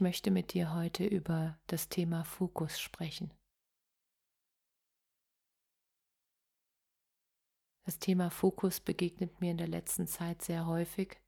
Möchte mit dir heute über das Thema Fokus sprechen. Das Thema Fokus begegnet mir in der letzten Zeit sehr häufig,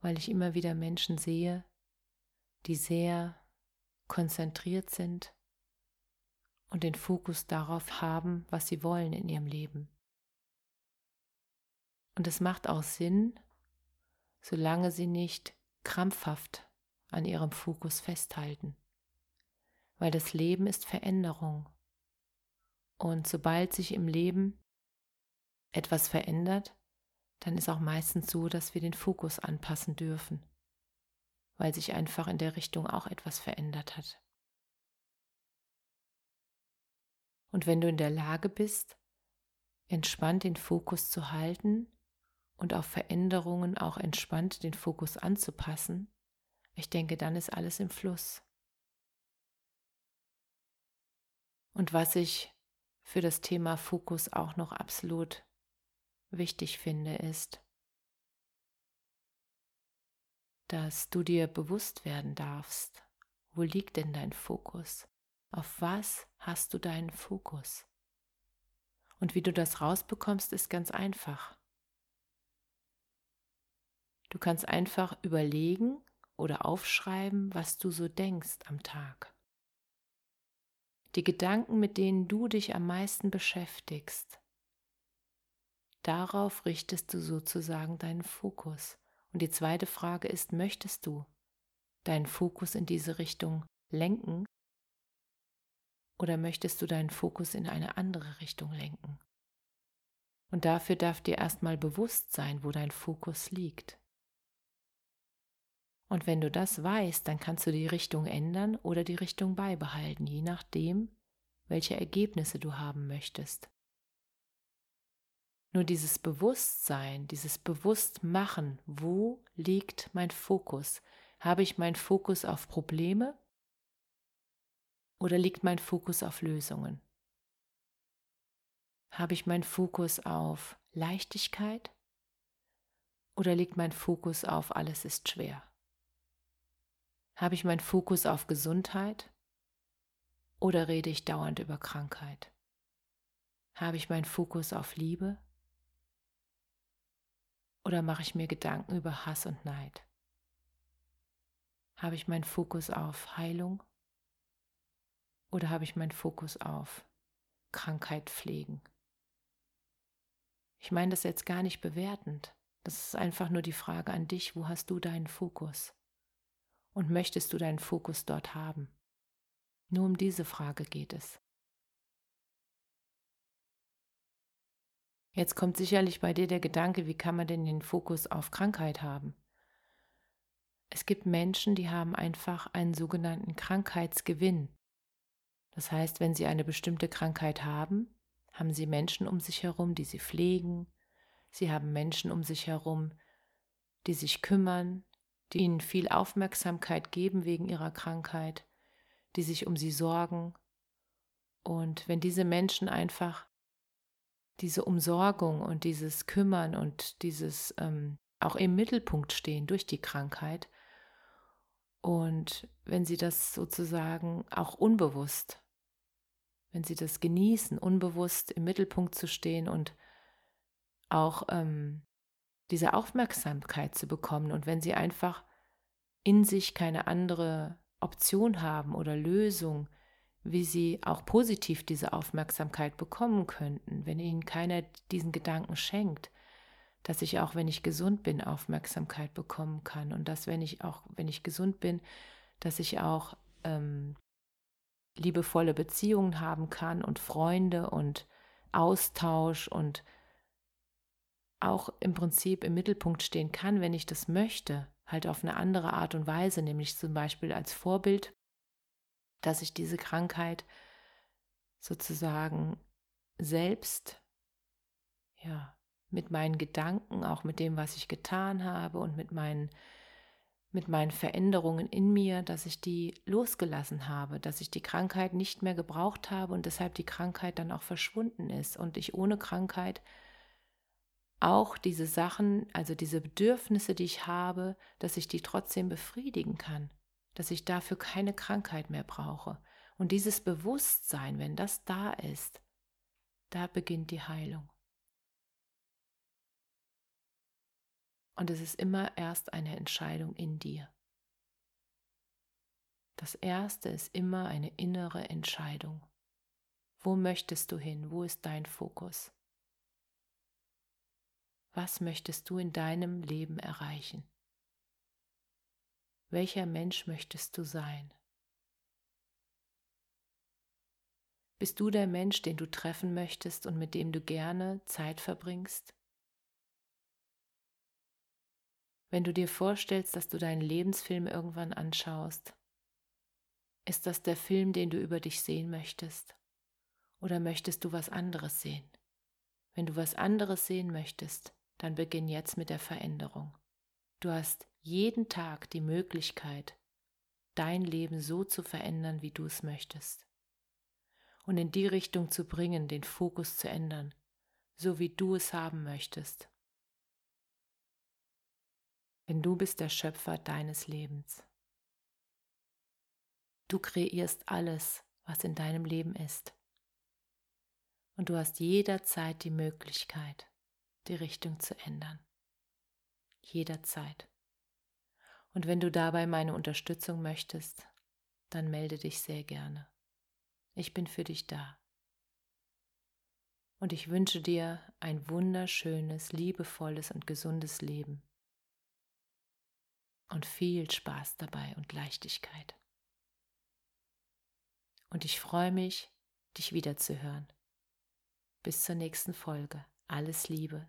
weil ich immer wieder Menschen sehe, die sehr konzentriert sind und den Fokus darauf haben, was sie wollen in ihrem Leben. Und es macht auch Sinn, solange sie nicht krampfhaft an ihrem Fokus festhalten, weil das Leben ist Veränderung. Und sobald sich im Leben etwas verändert, dann ist auch meistens so, dass wir den Fokus anpassen dürfen, weil sich einfach in der Richtung auch etwas verändert hat. Und wenn du in der Lage bist, entspannt den Fokus zu halten und auf Veränderungen auch entspannt den Fokus anzupassen, ich denke, dann ist alles im Fluss. Und was ich für das Thema Fokus auch noch absolut wichtig finde, ist, dass du dir bewusst werden darfst, wo liegt denn dein Fokus? Auf was hast du deinen Fokus? Und wie du das rausbekommst, ist ganz einfach. Du kannst einfach überlegen, oder aufschreiben, was du so denkst am Tag. Die Gedanken, mit denen du dich am meisten beschäftigst, darauf richtest du sozusagen deinen Fokus. Und die zweite Frage ist, möchtest du deinen Fokus in diese Richtung lenken oder möchtest du deinen Fokus in eine andere Richtung lenken? Und dafür darf dir erstmal bewusst sein, wo dein Fokus liegt. Und wenn du das weißt, dann kannst du die Richtung ändern oder die Richtung beibehalten, je nachdem, welche Ergebnisse du haben möchtest. Nur dieses Bewusstsein, dieses Bewusstmachen, wo liegt mein Fokus? Habe ich meinen Fokus auf Probleme oder liegt mein Fokus auf Lösungen? Habe ich meinen Fokus auf Leichtigkeit oder liegt mein Fokus auf alles ist schwer? Habe ich meinen Fokus auf Gesundheit oder rede ich dauernd über Krankheit? Habe ich meinen Fokus auf Liebe oder mache ich mir Gedanken über Hass und Neid? Habe ich meinen Fokus auf Heilung oder habe ich meinen Fokus auf Krankheit pflegen? Ich meine das jetzt gar nicht bewertend. Das ist einfach nur die Frage an dich, wo hast du deinen Fokus? Und möchtest du deinen Fokus dort haben? Nur um diese Frage geht es. Jetzt kommt sicherlich bei dir der Gedanke, wie kann man denn den Fokus auf Krankheit haben? Es gibt Menschen, die haben einfach einen sogenannten Krankheitsgewinn. Das heißt, wenn sie eine bestimmte Krankheit haben, haben sie Menschen um sich herum, die sie pflegen, sie haben Menschen um sich herum, die sich kümmern, die ihnen viel Aufmerksamkeit geben wegen ihrer Krankheit, die sich um sie sorgen. Und wenn diese Menschen einfach diese Umsorgung und dieses Kümmern und dieses ähm, auch im Mittelpunkt stehen durch die Krankheit, und wenn sie das sozusagen auch unbewusst, wenn sie das genießen, unbewusst im Mittelpunkt zu stehen und auch ähm, diese Aufmerksamkeit zu bekommen. Und wenn sie einfach in sich keine andere Option haben oder Lösung, wie sie auch positiv diese Aufmerksamkeit bekommen könnten, wenn ihnen keiner diesen Gedanken schenkt, dass ich auch, wenn ich gesund bin, Aufmerksamkeit bekommen kann und dass, wenn ich auch, wenn ich gesund bin, dass ich auch ähm, liebevolle Beziehungen haben kann und Freunde und Austausch und auch im Prinzip im Mittelpunkt stehen kann, wenn ich das möchte, halt auf eine andere Art und Weise, nämlich zum Beispiel als Vorbild, dass ich diese Krankheit sozusagen selbst, ja, mit meinen Gedanken, auch mit dem, was ich getan habe und mit meinen mit meinen Veränderungen in mir, dass ich die losgelassen habe, dass ich die Krankheit nicht mehr gebraucht habe und deshalb die Krankheit dann auch verschwunden ist. Und ich ohne Krankheit auch diese Sachen, also diese Bedürfnisse, die ich habe, dass ich die trotzdem befriedigen kann, dass ich dafür keine Krankheit mehr brauche. Und dieses Bewusstsein, wenn das da ist, da beginnt die Heilung. Und es ist immer erst eine Entscheidung in dir. Das Erste ist immer eine innere Entscheidung. Wo möchtest du hin? Wo ist dein Fokus? Was möchtest du in deinem Leben erreichen? Welcher Mensch möchtest du sein? Bist du der Mensch, den du treffen möchtest und mit dem du gerne Zeit verbringst? Wenn du dir vorstellst, dass du deinen Lebensfilm irgendwann anschaust, ist das der Film, den du über dich sehen möchtest? Oder möchtest du was anderes sehen? Wenn du was anderes sehen möchtest, dann beginn jetzt mit der Veränderung. Du hast jeden Tag die Möglichkeit, dein Leben so zu verändern, wie du es möchtest. Und in die Richtung zu bringen, den Fokus zu ändern, so wie du es haben möchtest. Denn du bist der Schöpfer deines Lebens. Du kreierst alles, was in deinem Leben ist. Und du hast jederzeit die Möglichkeit, die Richtung zu ändern. Jederzeit. Und wenn du dabei meine Unterstützung möchtest, dann melde dich sehr gerne. Ich bin für dich da. Und ich wünsche dir ein wunderschönes, liebevolles und gesundes Leben und viel Spaß dabei und Leichtigkeit. Und ich freue mich, dich wiederzuhören. Bis zur nächsten Folge. Alles Liebe.